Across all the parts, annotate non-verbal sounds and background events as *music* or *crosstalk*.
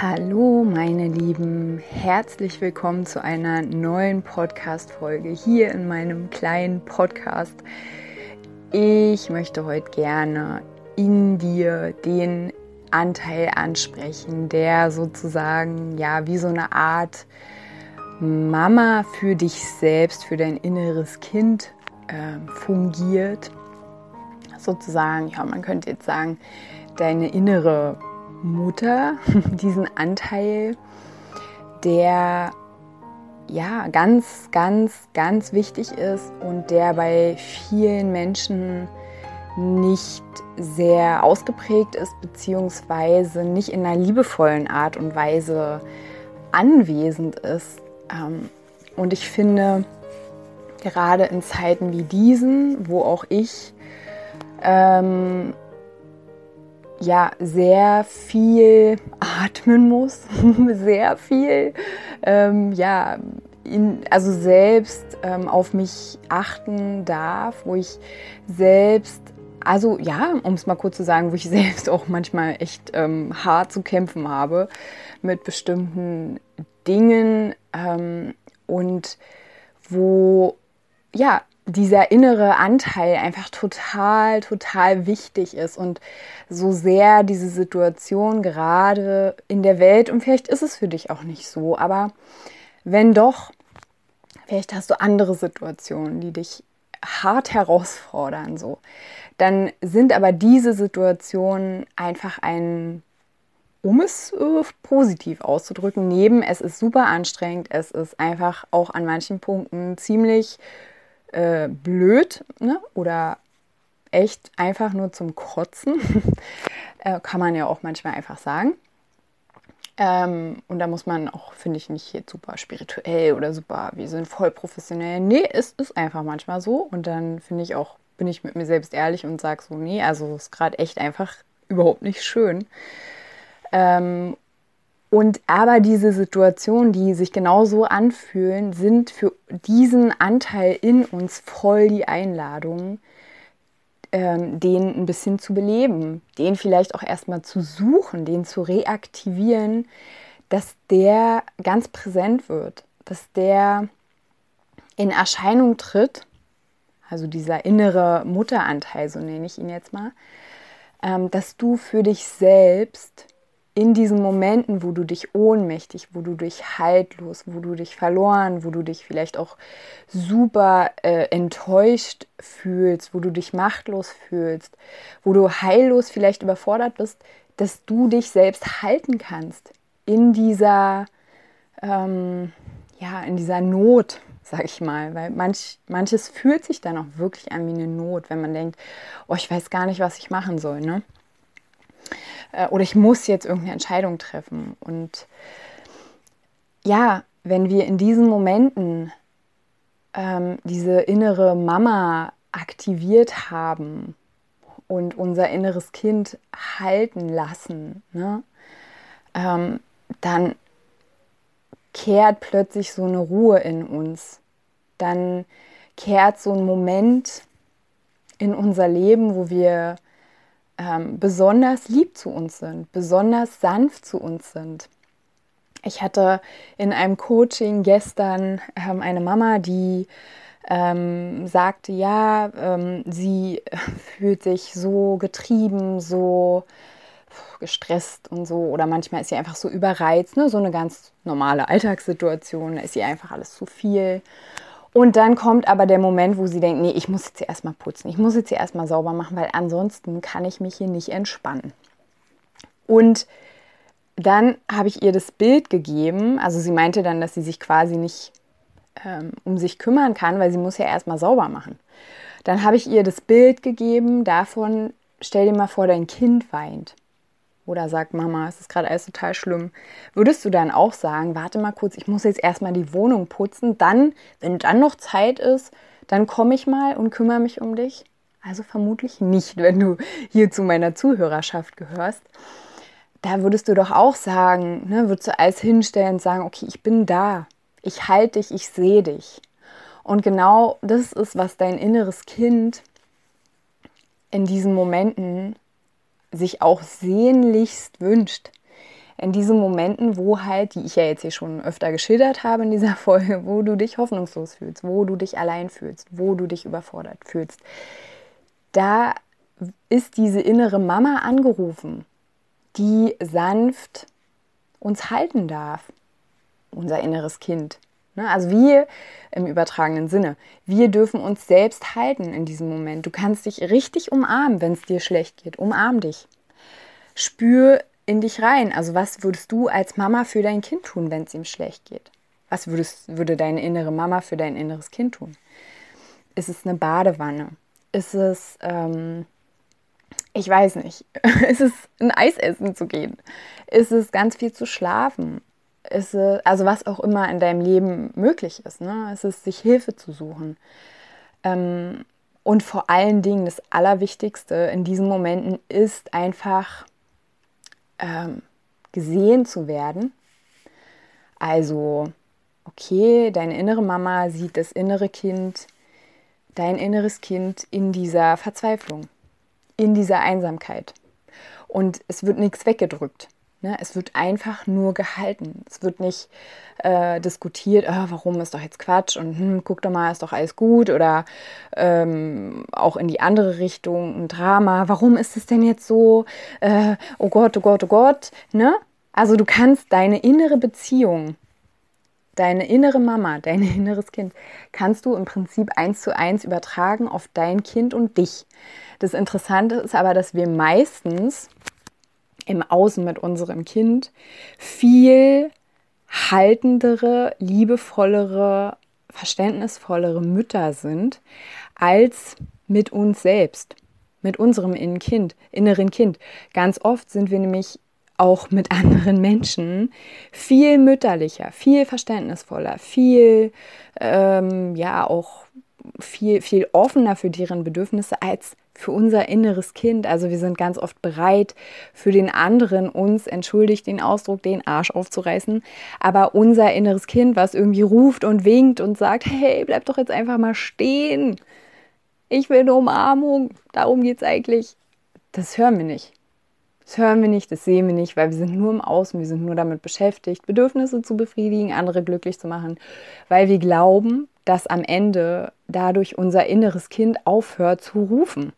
Hallo meine Lieben, herzlich willkommen zu einer neuen Podcast-Folge hier in meinem kleinen Podcast. Ich möchte heute gerne in dir den Anteil ansprechen, der sozusagen ja wie so eine Art Mama für dich selbst, für dein inneres Kind äh, fungiert. Sozusagen, ja, man könnte jetzt sagen, deine innere Mutter *laughs* diesen Anteil, der ja ganz, ganz, ganz wichtig ist und der bei vielen Menschen nicht sehr ausgeprägt ist, beziehungsweise nicht in einer liebevollen Art und Weise anwesend ist. Ähm, und ich finde, gerade in Zeiten wie diesen, wo auch ich ähm, ja sehr viel atmen muss, *laughs* sehr viel ähm, ja in, also selbst ähm, auf mich achten darf, wo ich selbst also ja, um es mal kurz zu sagen, wo ich *laughs* selbst auch manchmal echt ähm, hart zu kämpfen habe mit bestimmten Dingen ähm, und wo ja dieser innere Anteil einfach total, total wichtig ist. Und so sehr diese Situation gerade in der Welt, und vielleicht ist es für dich auch nicht so, aber wenn doch, vielleicht hast du andere Situationen, die dich hart herausfordern, so, dann sind aber diese Situationen einfach ein, um es äh, positiv auszudrücken, neben es ist super anstrengend, es ist einfach auch an manchen Punkten ziemlich äh, blöd ne? oder echt einfach nur zum Kotzen. *laughs* äh, kann man ja auch manchmal einfach sagen. Ähm, und da muss man auch, finde ich, nicht jetzt super spirituell oder super, wir sind voll professionell. Nee, es ist einfach manchmal so. Und dann finde ich auch, bin ich mit mir selbst ehrlich und sage so, nee, also ist gerade echt einfach überhaupt nicht schön. Ähm, und aber diese Situationen, die sich genauso anfühlen, sind für diesen Anteil in uns voll die Einladung, ähm, den ein bisschen zu beleben, den vielleicht auch erstmal zu suchen, den zu reaktivieren, dass der ganz präsent wird, dass der in Erscheinung tritt, also dieser innere Mutteranteil, so nenne ich ihn jetzt mal, ähm, dass du für dich selbst in diesen Momenten, wo du dich ohnmächtig, wo du dich haltlos, wo du dich verloren, wo du dich vielleicht auch super äh, enttäuscht fühlst, wo du dich machtlos fühlst, wo du heillos vielleicht überfordert bist, dass du dich selbst halten kannst in dieser, ähm, ja, in dieser Not, sag ich mal, weil manch, manches fühlt sich dann auch wirklich an wie eine Not, wenn man denkt, oh, ich weiß gar nicht, was ich machen soll, ne? Äh, oder ich muss jetzt irgendeine Entscheidung treffen. Und ja, wenn wir in diesen Momenten ähm, diese innere Mama aktiviert haben und unser inneres Kind halten lassen, ne, ähm, dann kehrt plötzlich so eine Ruhe in uns. Dann kehrt so ein Moment in unser Leben, wo wir ähm, besonders lieb zu uns sind, besonders sanft zu uns sind. Ich hatte in einem Coaching gestern ähm, eine Mama, die ähm, sagte, ja, ähm, sie *laughs* fühlt sich so getrieben, so gestresst und so oder manchmal ist sie einfach so überreizt, ne? so eine ganz normale Alltagssituation, da ist ihr einfach alles zu viel und dann kommt aber der Moment, wo sie denkt, nee, ich muss jetzt hier erstmal putzen, ich muss jetzt hier erstmal sauber machen, weil ansonsten kann ich mich hier nicht entspannen. Und dann habe ich ihr das Bild gegeben, also sie meinte dann, dass sie sich quasi nicht ähm, um sich kümmern kann, weil sie muss ja erstmal sauber machen. Dann habe ich ihr das Bild gegeben davon, stell dir mal vor, dein Kind weint. Oder sagt Mama, es ist gerade alles total schlimm, würdest du dann auch sagen, warte mal kurz, ich muss jetzt erstmal die Wohnung putzen, dann, wenn dann noch Zeit ist, dann komme ich mal und kümmere mich um dich? Also vermutlich nicht, wenn du hier zu meiner Zuhörerschaft gehörst. Da würdest du doch auch sagen, ne, würdest du alles hinstellen und sagen, okay, ich bin da, ich halte dich, ich sehe dich. Und genau das ist, was dein inneres Kind in diesen Momenten sich auch sehnlichst wünscht. In diesen Momenten, wo halt, die ich ja jetzt hier schon öfter geschildert habe in dieser *laughs* Folge, wo du dich hoffnungslos fühlst, wo du dich allein fühlst, wo du dich überfordert fühlst, da ist diese innere Mama angerufen, die sanft uns halten darf, unser inneres Kind. Ne? Also wir im übertragenen Sinne, wir dürfen uns selbst halten in diesem Moment. Du kannst dich richtig umarmen, wenn es dir schlecht geht. Umarm dich. Spür in dich rein. Also was würdest du als Mama für dein Kind tun, wenn es ihm schlecht geht? Was würdest, würde deine innere Mama für dein inneres Kind tun? Ist es eine Badewanne? Ist es, ähm, ich weiß nicht, *laughs* ist es ein Eis essen zu gehen? Ist es ganz viel zu schlafen? Ist es, also was auch immer in deinem Leben möglich ist, ne? es ist, sich Hilfe zu suchen. Ähm, und vor allen Dingen das Allerwichtigste in diesen Momenten ist einfach ähm, gesehen zu werden. Also, okay, deine innere Mama sieht das innere Kind, dein inneres Kind in dieser Verzweiflung, in dieser Einsamkeit. Und es wird nichts weggedrückt. Ne? Es wird einfach nur gehalten. Es wird nicht äh, diskutiert, oh, warum ist doch jetzt Quatsch und hm, guck doch mal, ist doch alles gut oder ähm, auch in die andere Richtung ein Drama. Warum ist es denn jetzt so? Äh, oh Gott, oh Gott, oh Gott. Ne? Also du kannst deine innere Beziehung, deine innere Mama, dein *laughs* inneres Kind, kannst du im Prinzip eins zu eins übertragen auf dein Kind und dich. Das Interessante ist aber, dass wir meistens im Außen mit unserem Kind viel haltendere, liebevollere, verständnisvollere Mütter sind als mit uns selbst, mit unserem inneren Kind, inneren Kind. Ganz oft sind wir nämlich auch mit *laughs* anderen Menschen viel mütterlicher, viel verständnisvoller, viel ähm, ja auch viel viel offener für deren Bedürfnisse als für unser inneres Kind. Also wir sind ganz oft bereit, für den anderen uns, entschuldigt den Ausdruck, den Arsch aufzureißen. Aber unser inneres Kind, was irgendwie ruft und winkt und sagt, hey, bleib doch jetzt einfach mal stehen. Ich will eine Umarmung. Darum geht es eigentlich. Das hören wir nicht. Das hören wir nicht, das sehen wir nicht, weil wir sind nur im Außen, wir sind nur damit beschäftigt, Bedürfnisse zu befriedigen, andere glücklich zu machen, weil wir glauben, dass am Ende dadurch unser inneres Kind aufhört zu rufen.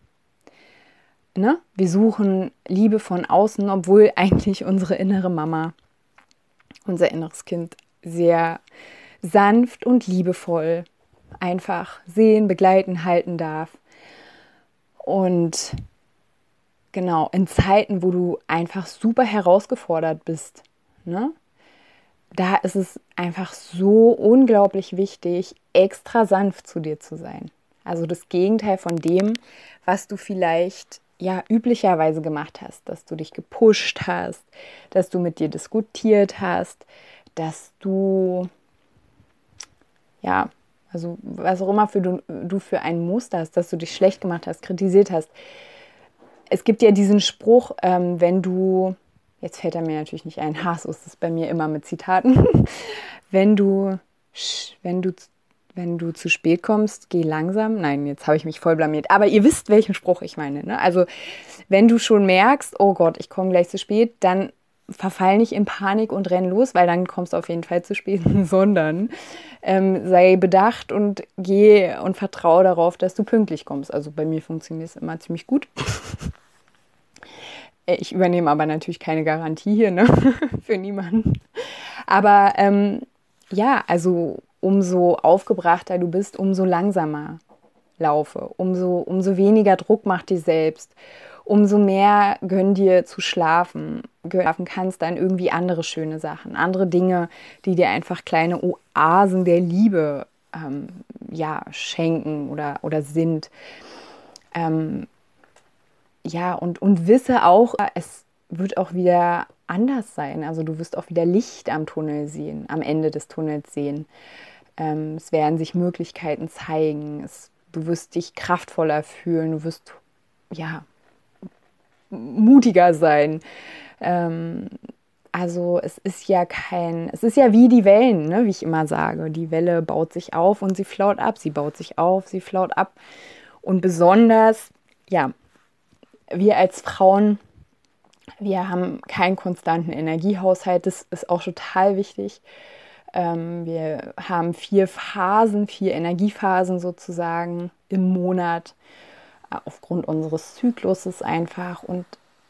Ne? Wir suchen Liebe von außen, obwohl *laughs* eigentlich unsere innere Mama, unser inneres Kind sehr sanft und liebevoll einfach sehen, begleiten, halten darf. Und genau, in Zeiten, wo du einfach super herausgefordert bist, ne? da ist es einfach so unglaublich wichtig, extra sanft zu dir zu sein. Also das Gegenteil von dem, was du vielleicht ja üblicherweise gemacht hast, dass du dich gepusht hast, dass du mit dir diskutiert hast, dass du ja, also was auch immer für du, du für ein Muster hast, dass du dich schlecht gemacht hast, kritisiert hast. Es gibt ja diesen Spruch, ähm, wenn du, jetzt fällt er mir natürlich nicht ein, *laughs* ha, so ist es bei mir immer mit Zitaten, *laughs* wenn du, wenn du wenn du zu spät kommst, geh langsam. Nein, jetzt habe ich mich voll blamiert. Aber ihr wisst, welchen Spruch ich meine. Ne? Also, wenn du schon merkst, oh Gott, ich komme gleich zu spät, dann verfall nicht in Panik und renn los, weil dann kommst du auf jeden Fall zu spät, *laughs* sondern ähm, sei bedacht und geh und vertraue darauf, dass du pünktlich kommst. Also bei mir funktioniert es immer ziemlich gut. ich übernehme aber natürlich keine Garantie hier, ne? *laughs* Für niemanden. Aber ähm, ja, also umso aufgebrachter du bist, umso langsamer laufe, umso, umso weniger Druck macht dir selbst, umso mehr gönn dir zu schlafen. Schlafen kannst dann irgendwie andere schöne Sachen, andere Dinge, die dir einfach kleine Oasen der Liebe ähm, ja, schenken oder, oder sind. Ähm, ja, und, und wisse auch, es wird auch wieder anders sein. Also du wirst auch wieder Licht am Tunnel sehen, am Ende des Tunnels sehen. Ähm, es werden sich Möglichkeiten zeigen. Es, du wirst dich kraftvoller fühlen. Du wirst ja mutiger sein. Ähm, also es ist ja kein, es ist ja wie die Wellen, ne, wie ich immer sage. Die Welle baut sich auf und sie flaut ab. Sie baut sich auf, sie flaut ab. Und besonders, ja, wir als Frauen wir haben keinen konstanten Energiehaushalt, das ist auch total wichtig. Ähm, wir haben vier Phasen, vier Energiephasen sozusagen im Monat äh, aufgrund unseres Zykluses einfach und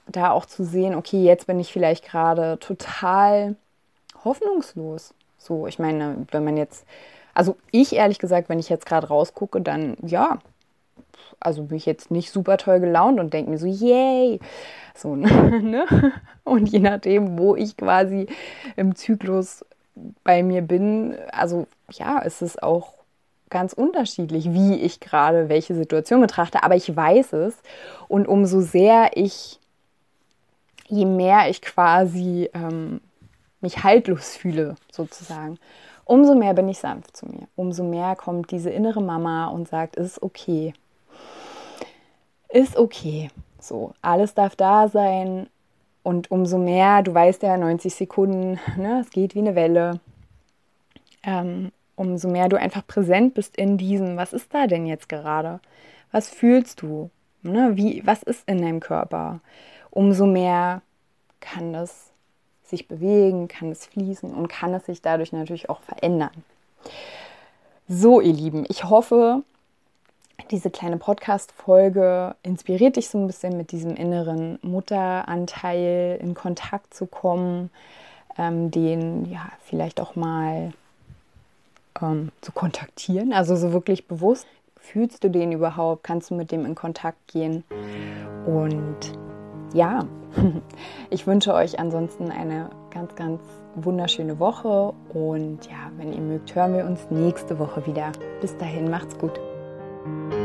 da auch zu sehen, okay, jetzt bin ich vielleicht gerade total hoffnungslos. So, ich meine, wenn man jetzt, also ich ehrlich gesagt, wenn ich jetzt gerade rausgucke, dann ja, also bin ich jetzt nicht super toll gelaunt und denke mir so, yay! So, *laughs* ne? Und je nachdem, wo ich quasi im Zyklus bei mir bin, also ja, ist es auch ganz unterschiedlich, wie ich gerade welche Situation betrachte, aber ich weiß es und umso sehr ich, je mehr ich quasi ähm, mich haltlos fühle, sozusagen, umso mehr bin ich sanft zu mir, umso mehr kommt diese innere Mama und sagt, es ist okay, ist okay. So, alles darf da sein. Und umso mehr, du weißt ja, 90 Sekunden, *laughs* ne, es geht wie eine Welle. Ähm, umso mehr du einfach präsent bist in diesem, was ist da denn jetzt gerade? Was fühlst du? Ne, wie, was ist in deinem Körper? Umso mehr kann das sich bewegen, kann es fließen und kann es sich dadurch natürlich auch verändern. So, ihr Lieben, ich hoffe, diese kleine Podcast-Folge inspiriert dich so ein bisschen mit diesem inneren Mutteranteil in Kontakt zu kommen, ähm, den ja vielleicht auch mal ähm, zu kontaktieren. Also so wirklich bewusst. Fühlst du den überhaupt? Kannst du mit dem in Kontakt gehen? Und ja, *laughs* ich wünsche euch ansonsten eine ganz, ganz wunderschöne Woche. Und ja, wenn ihr mögt, hören wir uns nächste Woche wieder. Bis dahin, macht's gut. Thank you.